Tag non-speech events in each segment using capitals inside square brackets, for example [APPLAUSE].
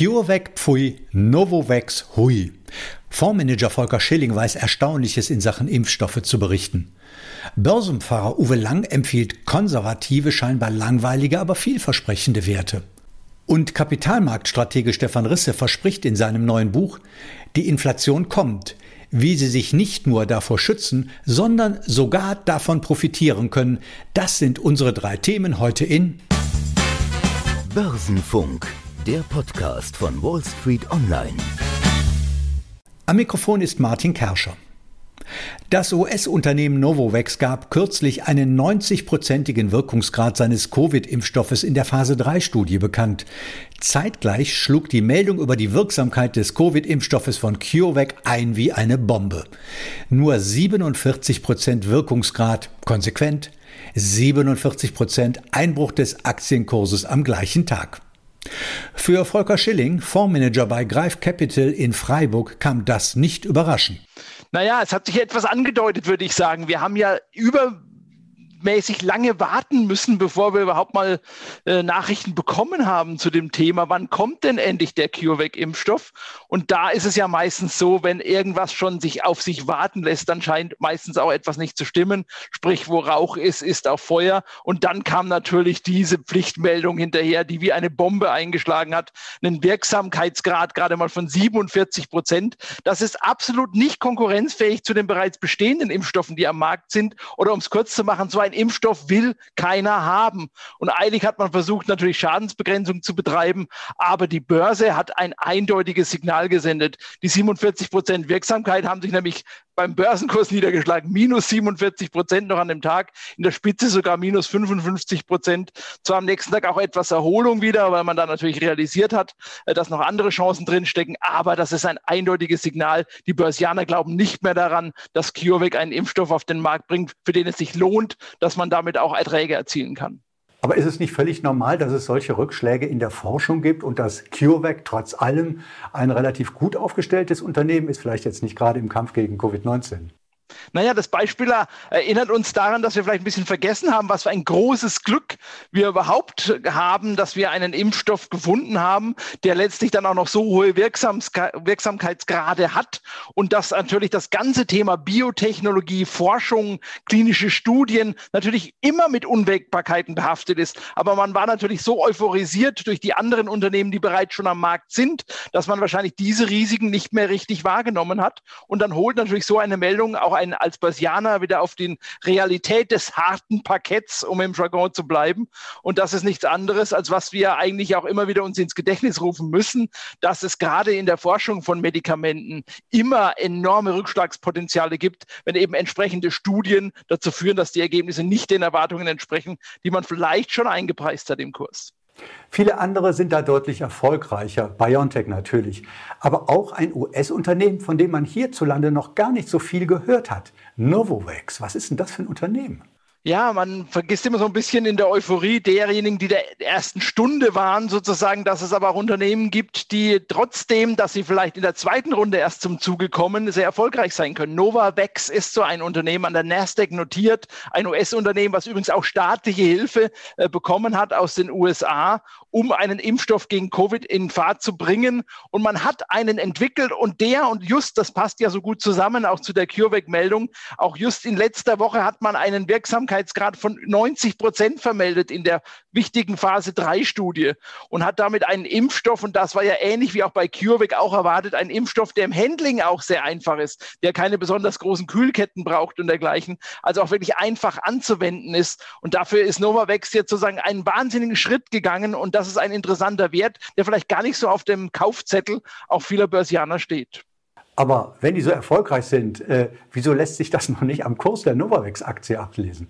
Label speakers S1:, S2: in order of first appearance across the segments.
S1: CureVac Pfui, Novovax Hui. Fondsmanager Volker Schilling weiß Erstaunliches in Sachen Impfstoffe zu berichten. Börsenfahrer Uwe Lang empfiehlt konservative, scheinbar langweilige, aber vielversprechende Werte. Und Kapitalmarktstratege Stefan Risse verspricht in seinem neuen Buch, die Inflation kommt, wie sie sich nicht nur davor schützen, sondern sogar davon profitieren können. Das sind unsere drei Themen heute in
S2: Börsenfunk, der Podcast von Wall Street Online.
S1: Am Mikrofon ist Martin Kerscher. Das US-Unternehmen Novovax gab kürzlich einen 90-prozentigen Wirkungsgrad seines Covid-Impfstoffes in der Phase 3-Studie bekannt. Zeitgleich schlug die Meldung über die Wirksamkeit des Covid-Impfstoffes von CureVac ein wie eine Bombe. Nur 47 Prozent Wirkungsgrad, konsequent, 47 Prozent Einbruch des Aktienkurses am gleichen Tag. Für Volker Schilling, Fondsmanager bei Greif Capital in Freiburg, kam das nicht überraschend.
S3: Naja, es hat sich etwas angedeutet, würde ich sagen. Wir haben ja über mäßig lange warten müssen, bevor wir überhaupt mal äh, Nachrichten bekommen haben zu dem Thema, wann kommt denn endlich der CureVac-Impfstoff? Und da ist es ja meistens so, wenn irgendwas schon sich auf sich warten lässt, dann scheint meistens auch etwas nicht zu stimmen. Sprich, wo Rauch ist, ist auch Feuer. Und dann kam natürlich diese Pflichtmeldung hinterher, die wie eine Bombe eingeschlagen hat. Einen Wirksamkeitsgrad gerade mal von 47 Prozent. Das ist absolut nicht konkurrenzfähig zu den bereits bestehenden Impfstoffen, die am Markt sind. Oder um es kurz zu machen, so ein einen Impfstoff will keiner haben. Und eilig hat man versucht, natürlich Schadensbegrenzung zu betreiben, aber die Börse hat ein eindeutiges Signal gesendet. Die 47 Prozent Wirksamkeit haben sich nämlich beim Börsenkurs niedergeschlagen. Minus 47 Prozent noch an dem Tag. In der Spitze sogar minus 55 Prozent. Zwar am nächsten Tag auch etwas Erholung wieder, weil man da natürlich realisiert hat, äh, dass noch andere Chancen drinstecken. Aber das ist ein eindeutiges Signal. Die Börsianer glauben nicht mehr daran, dass CureVac einen Impfstoff auf den Markt bringt, für den es sich lohnt, dass man damit auch Erträge erzielen kann.
S1: Aber ist es nicht völlig normal, dass es solche Rückschläge in der Forschung gibt und dass CureVac trotz allem ein relativ gut aufgestelltes Unternehmen ist, vielleicht jetzt nicht gerade im Kampf gegen Covid-19?
S3: Naja, das Beispiel erinnert uns daran, dass wir vielleicht ein bisschen vergessen haben, was für ein großes Glück wir überhaupt haben, dass wir einen Impfstoff gefunden haben, der letztlich dann auch noch so hohe Wirksamkeitsgrade hat und dass natürlich das ganze Thema Biotechnologie, Forschung, klinische Studien natürlich immer mit Unwägbarkeiten behaftet ist. Aber man war natürlich so euphorisiert durch die anderen Unternehmen, die bereits schon am Markt sind, dass man wahrscheinlich diese Risiken nicht mehr richtig wahrgenommen hat. Und dann holt natürlich so eine Meldung auch ein, als Börsianer wieder auf die Realität des harten Parketts, um im Jargon zu bleiben. Und das ist nichts anderes, als was wir eigentlich auch immer wieder uns ins Gedächtnis rufen müssen, dass es gerade in der Forschung von Medikamenten immer enorme Rückschlagspotenziale gibt, wenn eben entsprechende Studien dazu führen, dass die Ergebnisse nicht den Erwartungen entsprechen, die man vielleicht schon eingepreist hat im Kurs.
S1: Viele andere sind da deutlich erfolgreicher, BioNTech natürlich, aber auch ein US-Unternehmen, von dem man hierzulande noch gar nicht so viel gehört hat, Novavax. Was ist denn das für ein Unternehmen?
S3: Ja, man vergisst immer so ein bisschen in der Euphorie derjenigen, die der ersten Stunde waren, sozusagen, dass es aber auch Unternehmen gibt, die trotzdem, dass sie vielleicht in der zweiten Runde erst zum Zuge kommen, sehr erfolgreich sein können. Novavax ist so ein Unternehmen an der Nasdaq notiert, ein US-Unternehmen, was übrigens auch staatliche Hilfe äh, bekommen hat aus den USA, um einen Impfstoff gegen Covid in Fahrt zu bringen. Und man hat einen entwickelt und der und just, das passt ja so gut zusammen, auch zu der CureVac-Meldung, auch just in letzter Woche hat man einen wirksamen Wirksamkeitsgrad von 90 Prozent vermeldet in der wichtigen Phase 3 Studie und hat damit einen Impfstoff, und das war ja ähnlich wie auch bei CureVac auch erwartet, einen Impfstoff, der im Handling auch sehr einfach ist, der keine besonders großen Kühlketten braucht und dergleichen, also auch wirklich einfach anzuwenden ist. Und dafür ist Novavax jetzt sozusagen einen wahnsinnigen Schritt gegangen und das ist ein interessanter Wert, der vielleicht gar nicht so auf dem Kaufzettel auch vieler Börsianer steht.
S1: Aber wenn die so erfolgreich sind, äh, wieso lässt sich das noch nicht am Kurs der Novavax-Aktie ablesen?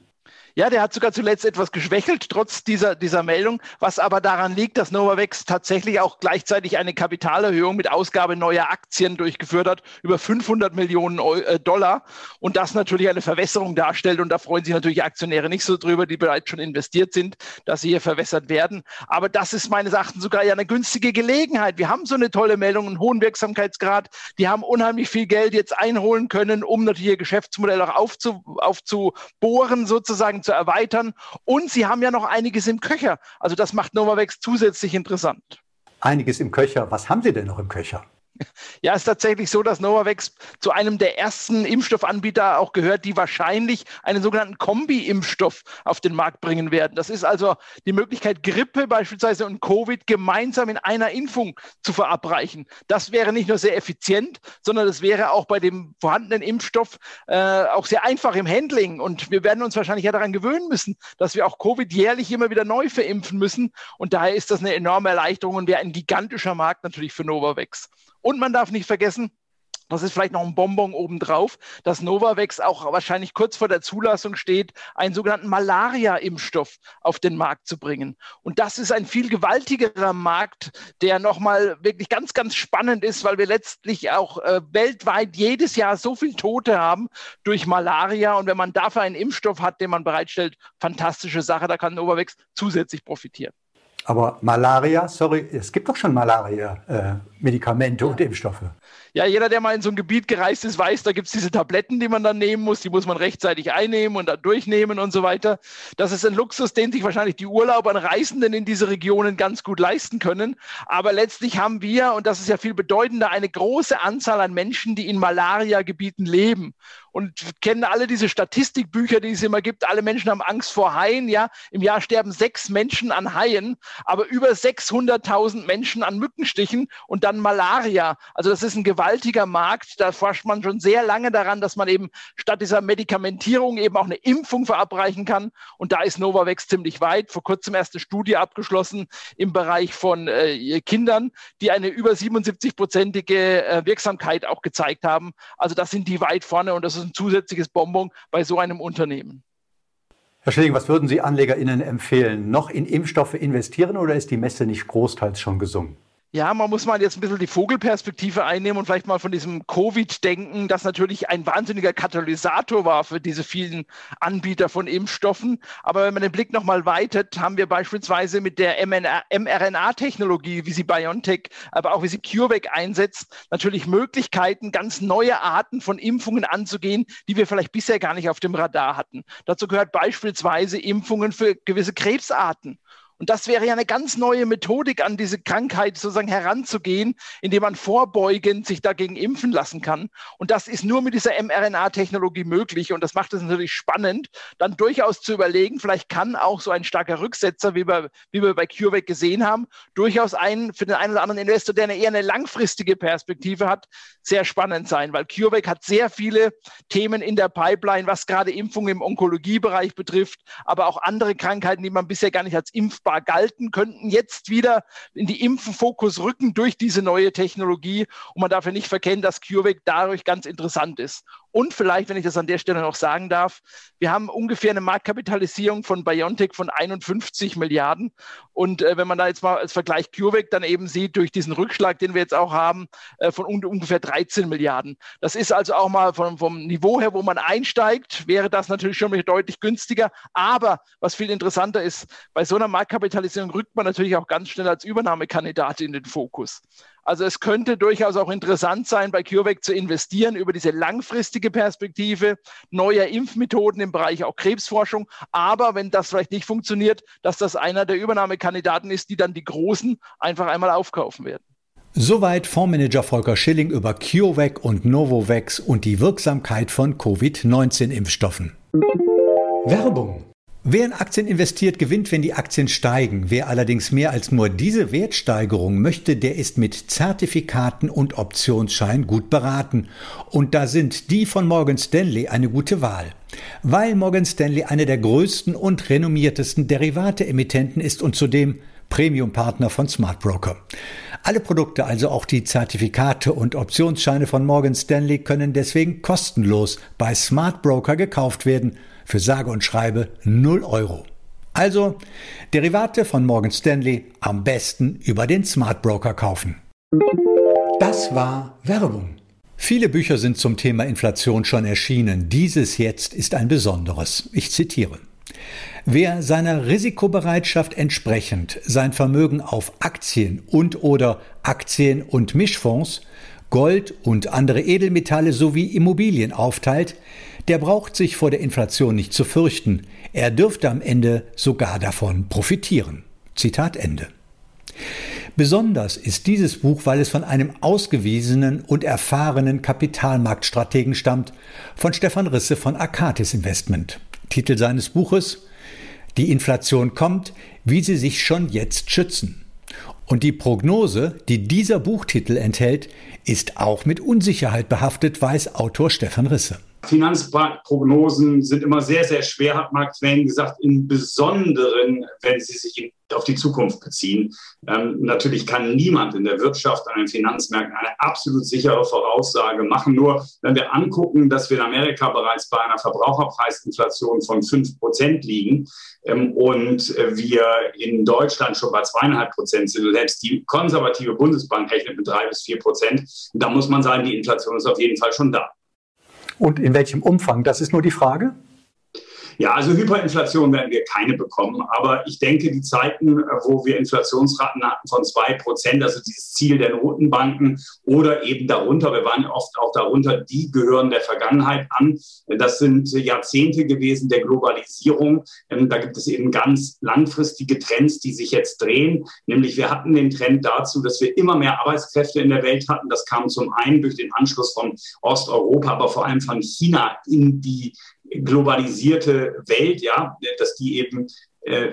S3: Ja, der hat sogar zuletzt etwas geschwächelt, trotz dieser, dieser Meldung, was aber daran liegt, dass Novavax tatsächlich auch gleichzeitig eine Kapitalerhöhung mit Ausgabe neuer Aktien durchgeführt hat, über 500 Millionen äh, Dollar. Und das natürlich eine Verwässerung darstellt. Und da freuen sich natürlich Aktionäre nicht so drüber, die bereits schon investiert sind, dass sie hier verwässert werden. Aber das ist meines Erachtens sogar ja eine günstige Gelegenheit. Wir haben so eine tolle Meldung, einen hohen Wirksamkeitsgrad. Die haben unheimlich viel Geld jetzt einholen können, um natürlich ihr Geschäftsmodell auch aufzu, aufzubohren, sozusagen zu erweitern. Und sie haben ja noch einiges im Köcher. Also das macht Novavax zusätzlich interessant.
S1: einiges im Köcher. Was haben Sie denn noch im Köcher? [LAUGHS]
S3: Ja, es ist tatsächlich so, dass Novavax zu einem der ersten Impfstoffanbieter auch gehört, die wahrscheinlich einen sogenannten Kombi-Impfstoff auf den Markt bringen werden. Das ist also die Möglichkeit, Grippe beispielsweise und Covid gemeinsam in einer Impfung zu verabreichen. Das wäre nicht nur sehr effizient, sondern das wäre auch bei dem vorhandenen Impfstoff äh, auch sehr einfach im Handling. Und wir werden uns wahrscheinlich ja daran gewöhnen müssen, dass wir auch Covid jährlich immer wieder neu verimpfen müssen. Und daher ist das eine enorme Erleichterung und wäre ein gigantischer Markt natürlich für Novavax. Und man darf nicht vergessen, das ist vielleicht noch ein Bonbon obendrauf, dass Novavax auch wahrscheinlich kurz vor der Zulassung steht, einen sogenannten Malaria-Impfstoff auf den Markt zu bringen. Und das ist ein viel gewaltigerer Markt, der nochmal wirklich ganz, ganz spannend ist, weil wir letztlich auch äh, weltweit jedes Jahr so viel Tote haben durch Malaria. Und wenn man dafür einen Impfstoff hat, den man bereitstellt, fantastische Sache, da kann Novavax zusätzlich profitieren.
S1: Aber Malaria, sorry, es gibt doch schon Malaria-Medikamente äh, und Impfstoffe.
S3: Ja, jeder, der mal in so ein Gebiet gereist ist, weiß, da gibt es diese Tabletten, die man dann nehmen muss. Die muss man rechtzeitig einnehmen und dann durchnehmen und so weiter. Das ist ein Luxus, den sich wahrscheinlich die Urlauber und Reisenden in diese Regionen ganz gut leisten können. Aber letztlich haben wir, und das ist ja viel bedeutender, eine große Anzahl an Menschen, die in Malaria-Gebieten leben und kennen alle diese Statistikbücher, die es immer gibt. Alle Menschen haben Angst vor Haien. Ja, im Jahr sterben sechs Menschen an Haien, aber über 600.000 Menschen an Mückenstichen und dann Malaria. Also das ist ein gewaltiger Markt. Da forscht man schon sehr lange daran, dass man eben statt dieser Medikamentierung eben auch eine Impfung verabreichen kann. Und da ist Novavax ziemlich weit. Vor kurzem erst eine Studie abgeschlossen im Bereich von äh, Kindern, die eine über 77-prozentige äh, Wirksamkeit auch gezeigt haben. Also das sind die weit vorne und das ist ein zusätzliches Bonbon bei so einem Unternehmen.
S1: Herr Schilling, was würden Sie AnlegerInnen empfehlen? Noch in Impfstoffe investieren oder ist die Messe nicht großteils schon gesungen?
S3: Ja, man muss mal jetzt ein bisschen die Vogelperspektive einnehmen und vielleicht mal von diesem Covid denken, das natürlich ein wahnsinniger Katalysator war für diese vielen Anbieter von Impfstoffen. Aber wenn man den Blick nochmal weitet, haben wir beispielsweise mit der mRNA-Technologie, wie sie BioNTech, aber auch wie sie CureVac einsetzt, natürlich Möglichkeiten, ganz neue Arten von Impfungen anzugehen, die wir vielleicht bisher gar nicht auf dem Radar hatten. Dazu gehört beispielsweise Impfungen für gewisse Krebsarten und das wäre ja eine ganz neue Methodik, an diese Krankheit sozusagen heranzugehen, indem man vorbeugend sich dagegen impfen lassen kann. Und das ist nur mit dieser mRNA-Technologie möglich. Und das macht es natürlich spannend, dann durchaus zu überlegen, vielleicht kann auch so ein starker Rücksetzer, wie wir, wie wir bei CureVac gesehen haben, durchaus ein, für den einen oder anderen Investor, der eine eher eine langfristige Perspektive hat, sehr spannend sein, weil CureVac hat sehr viele Themen in der Pipeline, was gerade Impfungen im Onkologiebereich betrifft, aber auch andere Krankheiten, die man bisher gar nicht als impfbar impfbar galten, könnten jetzt wieder in die Impfenfokus rücken durch diese neue Technologie. Und man darf ja nicht verkennen, dass CureVac dadurch ganz interessant ist. Und vielleicht, wenn ich das an der Stelle noch sagen darf, wir haben ungefähr eine Marktkapitalisierung von BioNTech von 51 Milliarden. Und äh, wenn man da jetzt mal als Vergleich CureVac dann eben sieht, durch diesen Rückschlag, den wir jetzt auch haben, äh, von un ungefähr 13 Milliarden. Das ist also auch mal vom, vom Niveau her, wo man einsteigt, wäre das natürlich schon deutlich günstiger. Aber was viel interessanter ist, bei so einer Marktkapitalisierung rückt man natürlich auch ganz schnell als Übernahmekandidat in den Fokus. Also es könnte durchaus auch interessant sein, bei CureVac zu investieren über diese langfristige Perspektive neuer Impfmethoden im Bereich auch Krebsforschung. Aber wenn das vielleicht nicht funktioniert, dass das einer der Übernahmekandidaten ist, die dann die Großen einfach einmal aufkaufen werden.
S1: Soweit Fondsmanager Volker Schilling über CureVac und Novovax und die Wirksamkeit von Covid-19-Impfstoffen. Werbung Wer in Aktien investiert, gewinnt, wenn die Aktien steigen. Wer allerdings mehr als nur diese Wertsteigerung möchte, der ist mit Zertifikaten und Optionsschein gut beraten. Und da sind die von Morgan Stanley eine gute Wahl. Weil Morgan Stanley einer der größten und renommiertesten Derivate-Emittenten ist und zudem Premium-Partner von Smart Broker. Alle Produkte, also auch die Zertifikate und Optionsscheine von Morgan Stanley, können deswegen kostenlos bei Smart Broker gekauft werden – für sage und schreibe 0 Euro. Also Derivate von Morgan Stanley am besten über den Smart Broker kaufen. Das war Werbung. Viele Bücher sind zum Thema Inflation schon erschienen. Dieses jetzt ist ein besonderes. Ich zitiere. Wer seiner Risikobereitschaft entsprechend sein Vermögen auf Aktien und oder Aktien und Mischfonds, Gold und andere Edelmetalle sowie Immobilien aufteilt, der braucht sich vor der Inflation nicht zu fürchten. Er dürfte am Ende sogar davon profitieren. Zitat Ende. Besonders ist dieses Buch, weil es von einem ausgewiesenen und erfahrenen Kapitalmarktstrategen stammt, von Stefan Risse von Akatis Investment. Titel seines Buches Die Inflation kommt, wie sie sich schon jetzt schützen. Und die Prognose, die dieser Buchtitel enthält, ist auch mit Unsicherheit behaftet, weiß Autor Stefan Risse.
S4: Finanzprognosen sind immer sehr, sehr schwer, hat Mark Twain gesagt, im Besonderen, wenn sie sich auf die Zukunft beziehen. Ähm, natürlich kann niemand in der Wirtschaft, an den Finanzmärkten eine absolut sichere Voraussage machen. Nur wenn wir angucken, dass wir in Amerika bereits bei einer Verbraucherpreisinflation von 5 Prozent liegen ähm, und wir in Deutschland schon bei zweieinhalb Prozent sind, selbst die konservative Bundesbank rechnet mit drei bis vier Prozent, da muss man sagen, die Inflation ist auf jeden Fall schon da.
S1: Und in welchem Umfang? Das ist nur die Frage.
S4: Ja, also Hyperinflation werden wir keine bekommen. Aber ich denke, die Zeiten, wo wir Inflationsraten hatten von zwei Prozent, also dieses Ziel der Notenbanken oder eben darunter, wir waren oft auch darunter, die gehören der Vergangenheit an. Das sind Jahrzehnte gewesen der Globalisierung. Ähm, da gibt es eben ganz langfristige Trends, die sich jetzt drehen. Nämlich wir hatten den Trend dazu, dass wir immer mehr Arbeitskräfte in der Welt hatten. Das kam zum einen durch den Anschluss von Osteuropa, aber vor allem von China in die globalisierte Welt, ja, dass die eben äh,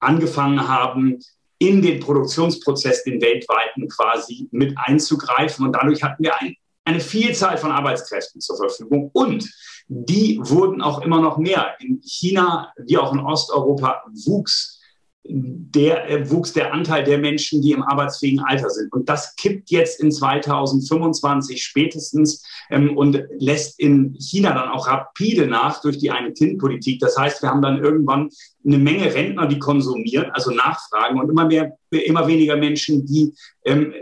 S4: angefangen haben, in den Produktionsprozess, den weltweiten quasi mit einzugreifen. Und dadurch hatten wir ein, eine Vielzahl von Arbeitskräften zur Verfügung. Und die wurden auch immer noch mehr. In China wie auch in Osteuropa wuchs der äh, wuchs der Anteil der Menschen, die im arbeitsfähigen Alter sind. Und das kippt jetzt in 2025 spätestens ähm, und lässt in China dann auch rapide nach durch die Eine-Kind-Politik. Das heißt, wir haben dann irgendwann eine Menge Rentner, die konsumieren, also nachfragen und immer mehr, immer weniger Menschen, die ähm,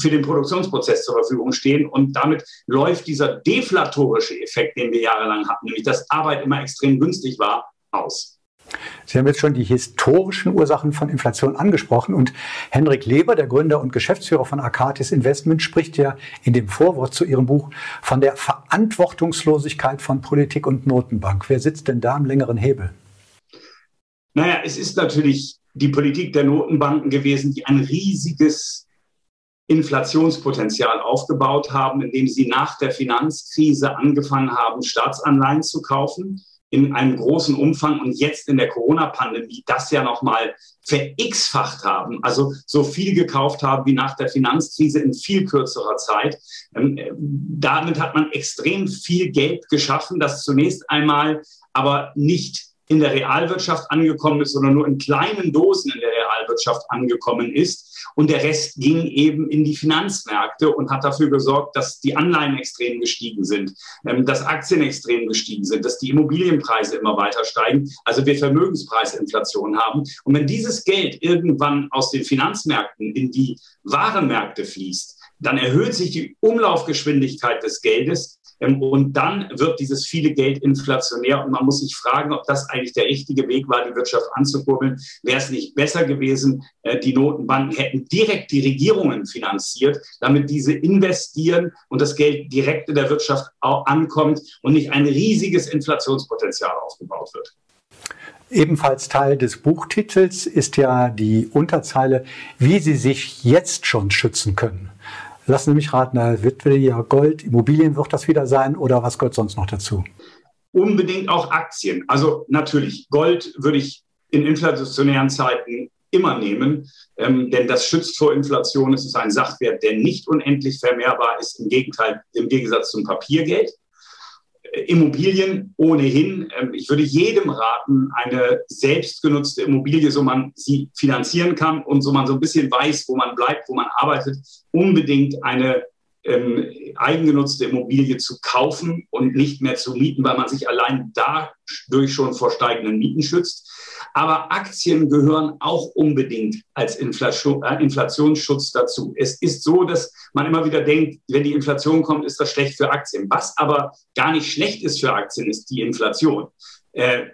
S4: für den Produktionsprozess zur Verfügung stehen. Und damit läuft dieser deflatorische Effekt, den wir jahrelang hatten, nämlich dass Arbeit immer extrem günstig war, aus.
S1: Sie haben jetzt schon die historischen Ursachen von Inflation angesprochen und Henrik Leber, der Gründer und Geschäftsführer von Arcatis Investment, spricht ja in dem Vorwort zu Ihrem Buch von der Verantwortungslosigkeit von Politik und Notenbank. Wer sitzt denn da am längeren Hebel?
S4: Naja, es ist natürlich die Politik der Notenbanken gewesen, die ein riesiges Inflationspotenzial aufgebaut haben, indem sie nach der Finanzkrise angefangen haben, Staatsanleihen zu kaufen in einem großen Umfang und jetzt in der Corona-Pandemie das ja nochmal ver-x-facht haben, also so viel gekauft haben wie nach der Finanzkrise in viel kürzerer Zeit. Ähm, damit hat man extrem viel Geld geschaffen, das zunächst einmal aber nicht in der Realwirtschaft angekommen ist, sondern nur in kleinen Dosen in der Realwirtschaft angekommen ist. Und der Rest ging eben in die Finanzmärkte und hat dafür gesorgt, dass die Anleihen extrem gestiegen sind, ähm, dass Aktien extrem gestiegen sind, dass die Immobilienpreise immer weiter steigen. Also wir Vermögenspreisinflation haben. Und wenn dieses Geld irgendwann aus den Finanzmärkten in die Warenmärkte fließt, dann erhöht sich die Umlaufgeschwindigkeit des Geldes und dann wird dieses viele Geld inflationär und man muss sich fragen, ob das eigentlich der richtige Weg war, die Wirtschaft anzukurbeln. Wäre es nicht besser gewesen, äh, die Notenbanken hätten direkt die Regierungen finanziert, damit diese investieren und das Geld direkt in der Wirtschaft ankommt und nicht ein riesiges Inflationspotenzial aufgebaut wird.
S1: Ebenfalls Teil des Buchtitels ist ja die Unterzeile, wie Sie sich jetzt schon schützen können. Lassen Sie mich raten, da wird wieder ja Gold, Immobilien wird das wieder sein oder was gehört sonst noch dazu?
S4: Unbedingt auch Aktien. Also natürlich, Gold würde ich in inflationären Zeiten immer nehmen, ähm, denn das schützt vor Inflation. Es ist ein Sachwert, der nicht unendlich vermehrbar ist, im Gegenteil, im Gegensatz zum Papiergeld. Immobilien ohnehin. Ähm, ich würde jedem raten, eine selbstgenutzte Immobilie, so man sie finanzieren kann und so man so ein bisschen weiß, wo man bleibt, wo man arbeitet, unbedingt eine ähm, eigengenutzte Immobilie zu kaufen und nicht mehr zu mieten, weil man sich allein dadurch schon vor steigenden Mieten schützt. Aber Aktien gehören auch unbedingt als äh, Inflationsschutz dazu. Es ist so, dass man immer wieder denkt, wenn die Inflation kommt, ist das schlecht für Aktien. Was aber gar nicht schlecht ist für Aktien, ist die Inflation. Äh,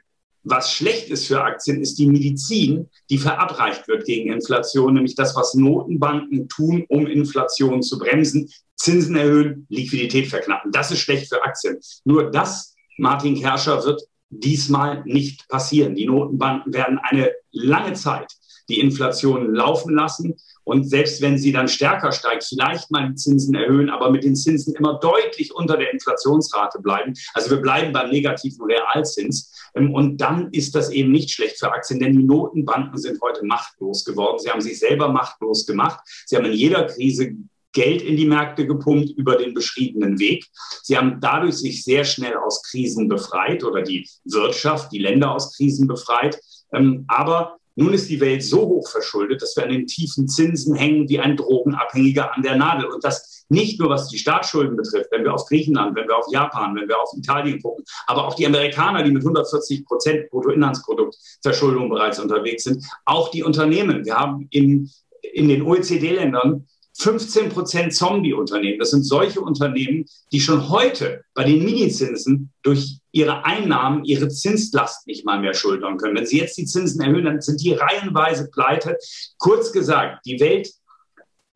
S4: was schlecht ist für Aktien, ist die Medizin, die verabreicht wird gegen Inflation, nämlich das, was Notenbanken tun, um Inflation zu bremsen. Zinsen erhöhen, Liquidität verknappen. Das ist schlecht für Aktien. Nur das, Martin Kerscher, wird diesmal nicht passieren. Die Notenbanken werden eine lange Zeit die Inflation laufen lassen Und selbst wenn sie dann stärker steigt, vielleicht mal die Zinsen erhöhen, aber mit den Zinsen immer deutlich unter der Inflationsrate bleiben. Also wir bleiben beim negativen Realzins. Ähm, und dann ist das eben nicht schlecht für Aktien, denn die Notenbanken sind heute machtlos geworden. Sie haben sich selber machtlos gemacht. Sie haben in jeder Krise Geld in die Märkte gepumpt über den beschriebenen Weg. Sie haben dadurch sich sehr schnell aus Krisen befreit oder die Wirtschaft, die Länder aus Krisen befreit. Ähm, aber nun ist die Welt so hoch verschuldet, dass wir an den tiefen Zinsen hängen wie ein Drogenabhängiger an der Nadel. Und das nicht nur was die Staatsschulden betrifft, wenn wir auf Griechenland, wenn wir auf Japan, wenn wir auf Italien gucken, aber auch die Amerikaner, die mit 140 Prozent Bruttoinlandsprodukt Verschuldung bereits unterwegs sind, auch die Unternehmen. Wir haben in, in den OECD-Ländern 15 Prozent Zombie-Unternehmen. Das sind solche Unternehmen, die schon heute bei den Minizinsen durch ihre Einnahmen ihre Zinslast nicht mal mehr schultern können. Wenn sie jetzt die Zinsen erhöhen, dann sind die reihenweise pleite. Kurz gesagt, die Welt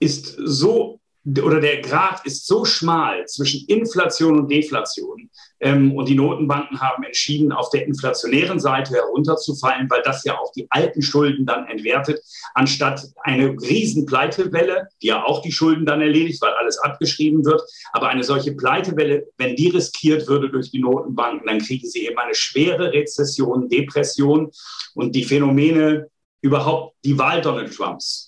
S4: ist so oder der Grad ist so schmal zwischen Inflation und Deflation. Ähm, und die Notenbanken haben entschieden, auf der inflationären Seite herunterzufallen, weil das ja auch die alten Schulden dann entwertet, anstatt eine riesen Pleitewelle, die ja auch die Schulden dann erledigt, weil alles abgeschrieben wird. Aber eine solche Pleitewelle, wenn die riskiert würde durch die Notenbanken, dann kriegen sie eben eine schwere Rezession, Depression und die Phänomene überhaupt die Wahl Donald Trumps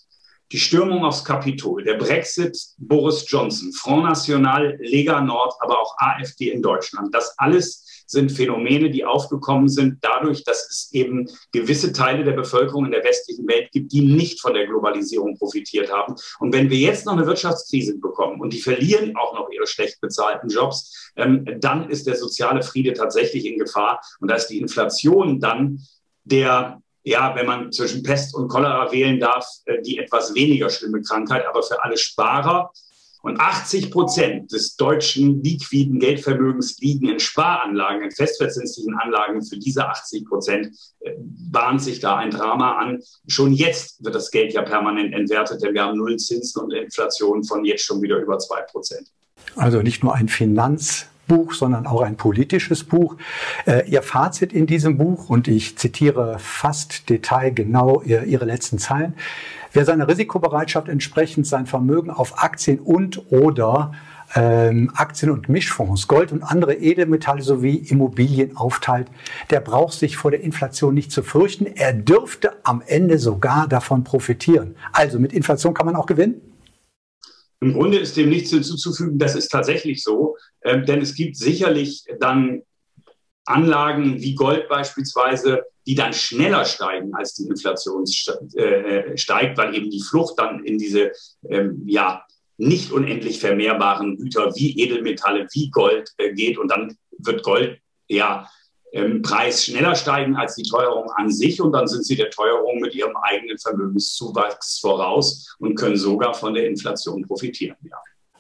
S4: die Stürmung aufs Kapitol, der Brexit, Boris Johnson, Front National, Lega Nord, aber auch AfD in Deutschland. Das alles sind Phänomene, die aufgekommen sind dadurch, dass es eben gewisse Teile der Bevölkerung in der westlichen Welt gibt, die nicht von der Globalisierung profitiert haben. Und wenn wir jetzt noch eine Wirtschaftskrise bekommen und die verlieren auch noch ihre schlecht bezahlten Jobs, ähm, dann ist der soziale Friede tatsächlich in Gefahr. Und da ist die Inflation dann der ja, wenn man zwischen Pest und Cholera wählen darf, äh, die etwas weniger schlimme Krankheit, aber für alle Sparer. Und 80 Prozent des deutschen liquiden Geldvermögens liegen in Sparanlagen, in festverzinslichen Anlagen. Für diese 80 Prozent äh, bahnt sich da ein Drama an. Schon jetzt wird das Geld ja permanent entwertet, denn wir haben Null Zinsen und Inflation von jetzt schon wieder über zwei Prozent.
S1: Also nicht nur ein Finanz Buch, sondern auch ein politisches Buch. Äh, ihr Fazit in diesem Buch, und ich zitiere fast detailgenau ihr, Ihre letzten Zeilen, wer seiner Risikobereitschaft entsprechend sein Vermögen auf Aktien und oder ähm, Aktien- und Mischfonds, Gold und andere Edelmetalle sowie Immobilien aufteilt, der braucht sich vor der Inflation nicht zu fürchten. Er dürfte am Ende sogar davon profitieren. Also mit Inflation kann man auch gewinnen?
S4: Im Grunde ist dem nichts hinzuzufügen, das ist tatsächlich so, äh, denn es gibt sicherlich dann Anlagen wie Gold beispielsweise, die dann schneller steigen, als die Inflation äh, steigt, weil eben die Flucht dann in diese ähm, ja, nicht unendlich vermehrbaren Güter wie Edelmetalle, wie Gold äh, geht. Und dann wird Gold ja ähm, Preis schneller steigen als die Teuerung an sich und dann sind sie der Teuerung mit ihrem eigenen Vermögenszuwachs voraus und können sogar von der Inflation profitieren. Ja.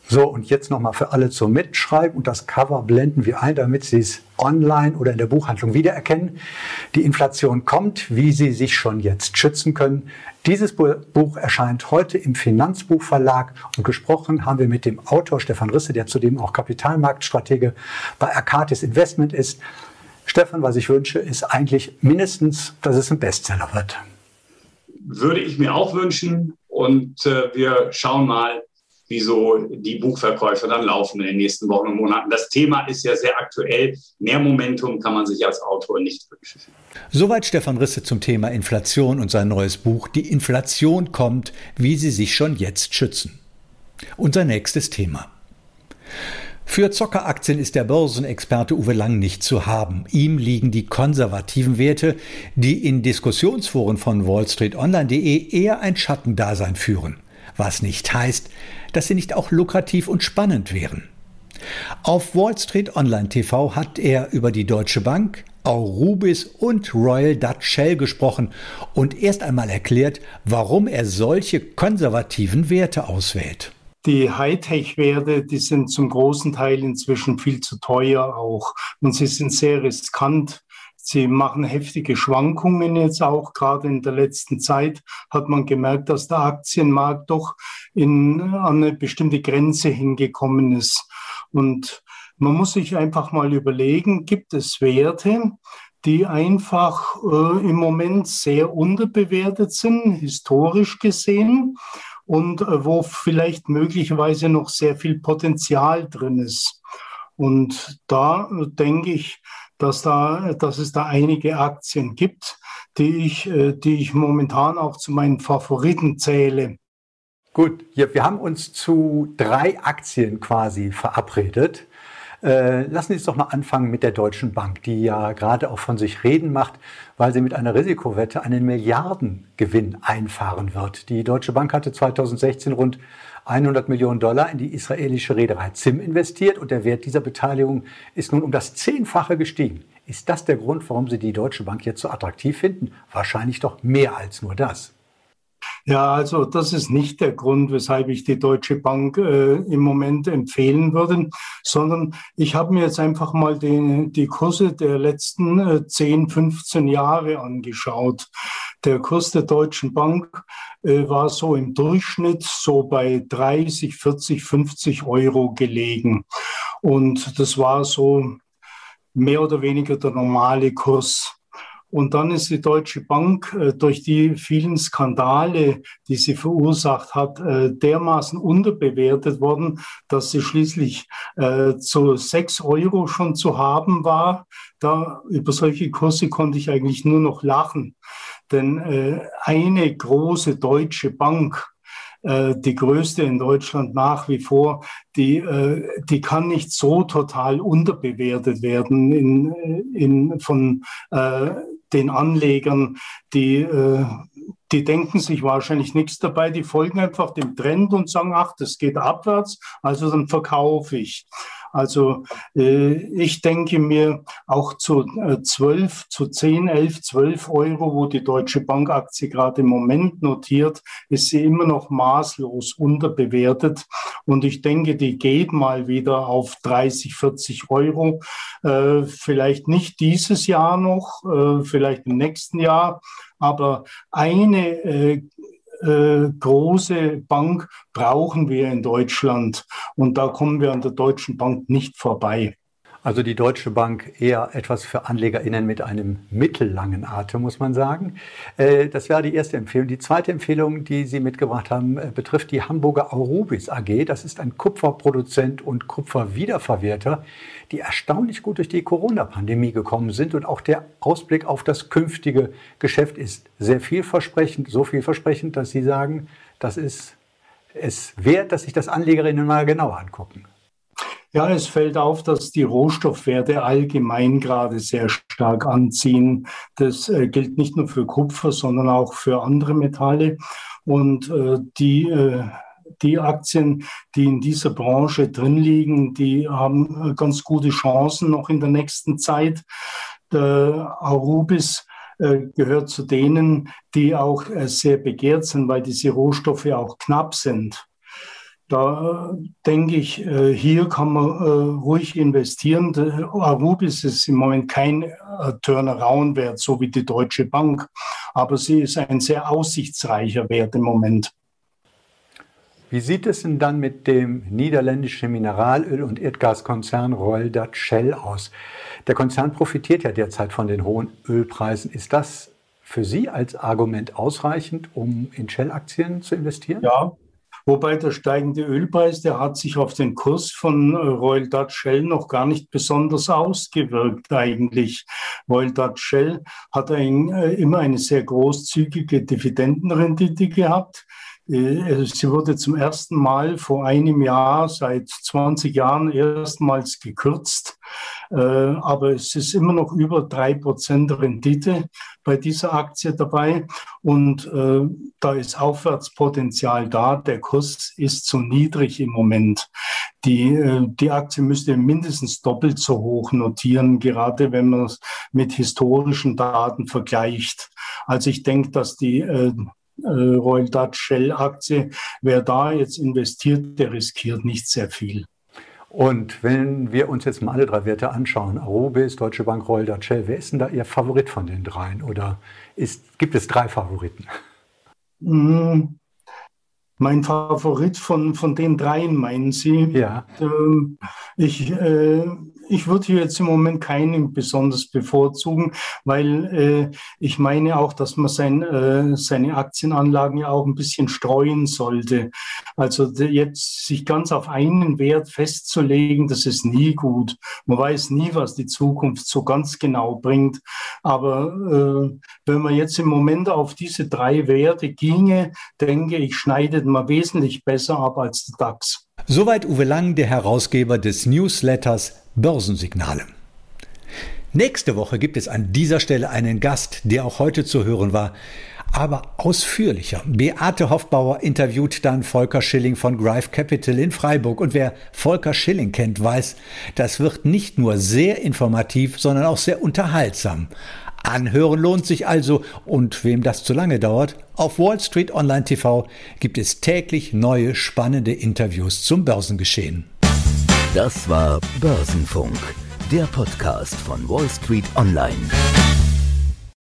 S1: So, und jetzt nochmal für alle zum Mitschreiben und das Cover blenden wir ein, damit Sie es online oder in der Buchhandlung wiedererkennen. Die Inflation kommt, wie Sie sich schon jetzt schützen können. Dieses Buch erscheint heute im Finanzbuchverlag und gesprochen haben wir mit dem Autor Stefan Risse, der zudem auch Kapitalmarktstratege bei Arcatis Investment ist. Stefan, was ich wünsche, ist eigentlich mindestens, dass es ein Bestseller wird.
S4: Würde ich mir auch wünschen. Und äh, wir schauen mal, wieso die Buchverkäufe dann laufen in den nächsten Wochen und Monaten. Das Thema ist ja sehr aktuell. Mehr Momentum kann man sich als Autor nicht wünschen.
S1: Soweit Stefan Risse zum Thema Inflation und sein neues Buch Die Inflation kommt, wie Sie sich schon jetzt schützen. Unser nächstes Thema. Für Zockeraktien ist der Börsenexperte Uwe Lang nicht zu haben. Ihm liegen die konservativen Werte, die in Diskussionsforen von wallstreetonline.de eher ein Schattendasein führen. Was nicht heißt, dass sie nicht auch lukrativ und spannend wären. Auf Wall Street Online TV hat er über die Deutsche Bank, Aurubis und Royal Dutch Shell gesprochen und erst einmal erklärt, warum er solche konservativen Werte auswählt.
S5: Die Hightech-Werte, die sind zum großen Teil inzwischen viel zu teuer auch und sie sind sehr riskant. Sie machen heftige Schwankungen jetzt auch. Gerade in der letzten Zeit hat man gemerkt, dass der Aktienmarkt doch in, an eine bestimmte Grenze hingekommen ist. Und man muss sich einfach mal überlegen, gibt es Werte, die einfach äh, im Moment sehr unterbewertet sind, historisch gesehen, und äh, wo vielleicht möglicherweise noch sehr viel Potenzial drin ist. Und da denke ich, dass, da, dass es da einige Aktien gibt, die ich, äh, die ich momentan auch zu meinen Favoriten zähle.
S1: Gut, ja, wir haben uns zu drei Aktien quasi verabredet. Äh, lassen Sie uns doch mal anfangen mit der Deutschen Bank, die ja gerade auch von sich reden macht, weil sie mit einer Risikowette einen Milliardengewinn einfahren wird. Die Deutsche Bank hatte 2016 rund 100 Millionen Dollar in die israelische Reederei ZIM investiert und der Wert dieser Beteiligung ist nun um das Zehnfache gestiegen. Ist das der Grund, warum Sie die Deutsche Bank jetzt so attraktiv finden? Wahrscheinlich doch mehr als nur das.
S5: Ja, also das ist nicht der Grund, weshalb ich die Deutsche Bank äh, im Moment empfehlen würde, sondern ich habe mir jetzt einfach mal die, die Kurse der letzten äh, 10, 15 Jahre angeschaut. Der Kurs der Deutschen Bank äh, war so im Durchschnitt so bei 30, 40, 50 Euro gelegen. Und das war so mehr oder weniger der normale Kurs. Und dann ist die Deutsche Bank äh, durch die vielen Skandale, die sie verursacht hat, äh, dermaßen unterbewertet worden, dass sie schließlich äh, zu sechs Euro schon zu haben war. Da über solche Kurse konnte ich eigentlich nur noch lachen. Denn eine große deutsche Bank, die größte in Deutschland nach wie vor, die, die kann nicht so total unterbewertet werden in, in, von den Anlegern, die, äh, die denken sich wahrscheinlich nichts dabei, die folgen einfach dem Trend und sagen, ach, das geht abwärts, also dann verkaufe ich. Also äh, ich denke mir auch zu äh, 12, zu 10, 11, 12 Euro, wo die Deutsche Bankaktie gerade im Moment notiert, ist sie immer noch maßlos unterbewertet. Und ich denke, die geht mal wieder auf 30, 40 Euro. Äh, vielleicht nicht dieses Jahr noch, äh, vielleicht im nächsten Jahr. Aber eine äh, große Bank brauchen wir in Deutschland. Und da kommen wir an der Deutschen Bank nicht vorbei.
S1: Also die Deutsche Bank eher etwas für AnlegerInnen mit einem mittellangen Atem, muss man sagen. Äh, das wäre die erste Empfehlung. Die zweite Empfehlung, die Sie mitgebracht haben, äh, betrifft die Hamburger Aurubis AG. Das ist ein Kupferproduzent und Kupferwiederverwerter, die erstaunlich gut durch die Corona-Pandemie gekommen sind. Und auch der Ausblick auf das künftige Geschäft ist sehr vielversprechend, so vielversprechend, dass Sie sagen, das ist es wert, dass sich das AnlegerInnen mal genauer angucken.
S5: Ja, es fällt auf, dass die Rohstoffwerte allgemein gerade sehr stark anziehen. Das äh, gilt nicht nur für Kupfer, sondern auch für andere Metalle. Und äh, die, äh, die Aktien, die in dieser Branche drin liegen, die haben äh, ganz gute Chancen noch in der nächsten Zeit. Der Arubis äh, gehört zu denen, die auch sehr begehrt sind, weil diese Rohstoffe auch knapp sind. Da denke ich, äh, hier kann man äh, ruhig investieren. Arubis ist im Moment kein äh, Turnaround-Wert, so wie die Deutsche Bank, aber sie ist ein sehr aussichtsreicher Wert im Moment.
S1: Wie sieht es denn dann mit dem niederländischen Mineralöl- und Erdgaskonzern Royal Dutch Shell aus? Der Konzern profitiert ja derzeit von den hohen Ölpreisen. Ist das für Sie als Argument ausreichend, um in Shell-Aktien zu investieren?
S5: Ja, Wobei der steigende Ölpreis, der hat sich auf den Kurs von äh, Royal Dutch Shell noch gar nicht besonders ausgewirkt eigentlich. Royal Dutch Shell hat ein, äh, immer eine sehr großzügige Dividendenrendite gehabt. Äh, sie wurde zum ersten Mal vor einem Jahr, seit 20 Jahren erstmals gekürzt. Aber es ist immer noch über drei Prozent Rendite bei dieser Aktie dabei. Und äh, da ist Aufwärtspotenzial da. Der Kurs ist zu niedrig im Moment. Die, äh, die Aktie müsste mindestens doppelt so hoch notieren, gerade wenn man es mit historischen Daten vergleicht. Also ich denke, dass die äh, äh Royal Dutch Shell Aktie, wer da jetzt investiert, der riskiert nicht sehr viel.
S1: Und wenn wir uns jetzt mal alle drei Werte anschauen, Arubis, Deutsche Bank, Royal Dutch Shell, wer ist denn da Ihr Favorit von den dreien? Oder ist, gibt es drei Favoriten?
S5: Mm, mein Favorit von, von den dreien, meinen Sie?
S1: Ja.
S5: Ähm, ich, äh, ich würde hier jetzt im Moment keinen besonders bevorzugen, weil äh, ich meine auch, dass man sein, äh, seine Aktienanlagen ja auch ein bisschen streuen sollte. Also jetzt sich ganz auf einen Wert festzulegen, das ist nie gut. Man weiß nie, was die Zukunft so ganz genau bringt. Aber äh, wenn man jetzt im Moment auf diese drei Werte ginge, denke ich, schneidet man wesentlich besser ab als der DAX.
S1: Soweit Uwe Lang, der Herausgeber des Newsletters Börsensignale. Nächste Woche gibt es an dieser Stelle einen Gast, der auch heute zu hören war, aber ausführlicher. Beate Hoffbauer interviewt dann Volker Schilling von Grive Capital in Freiburg. Und wer Volker Schilling kennt, weiß, das wird nicht nur sehr informativ, sondern auch sehr unterhaltsam. Anhören lohnt sich also und wem das zu lange dauert, auf Wall Street Online TV gibt es täglich neue spannende Interviews zum Börsengeschehen.
S2: Das war Börsenfunk, der Podcast von Wall Street Online.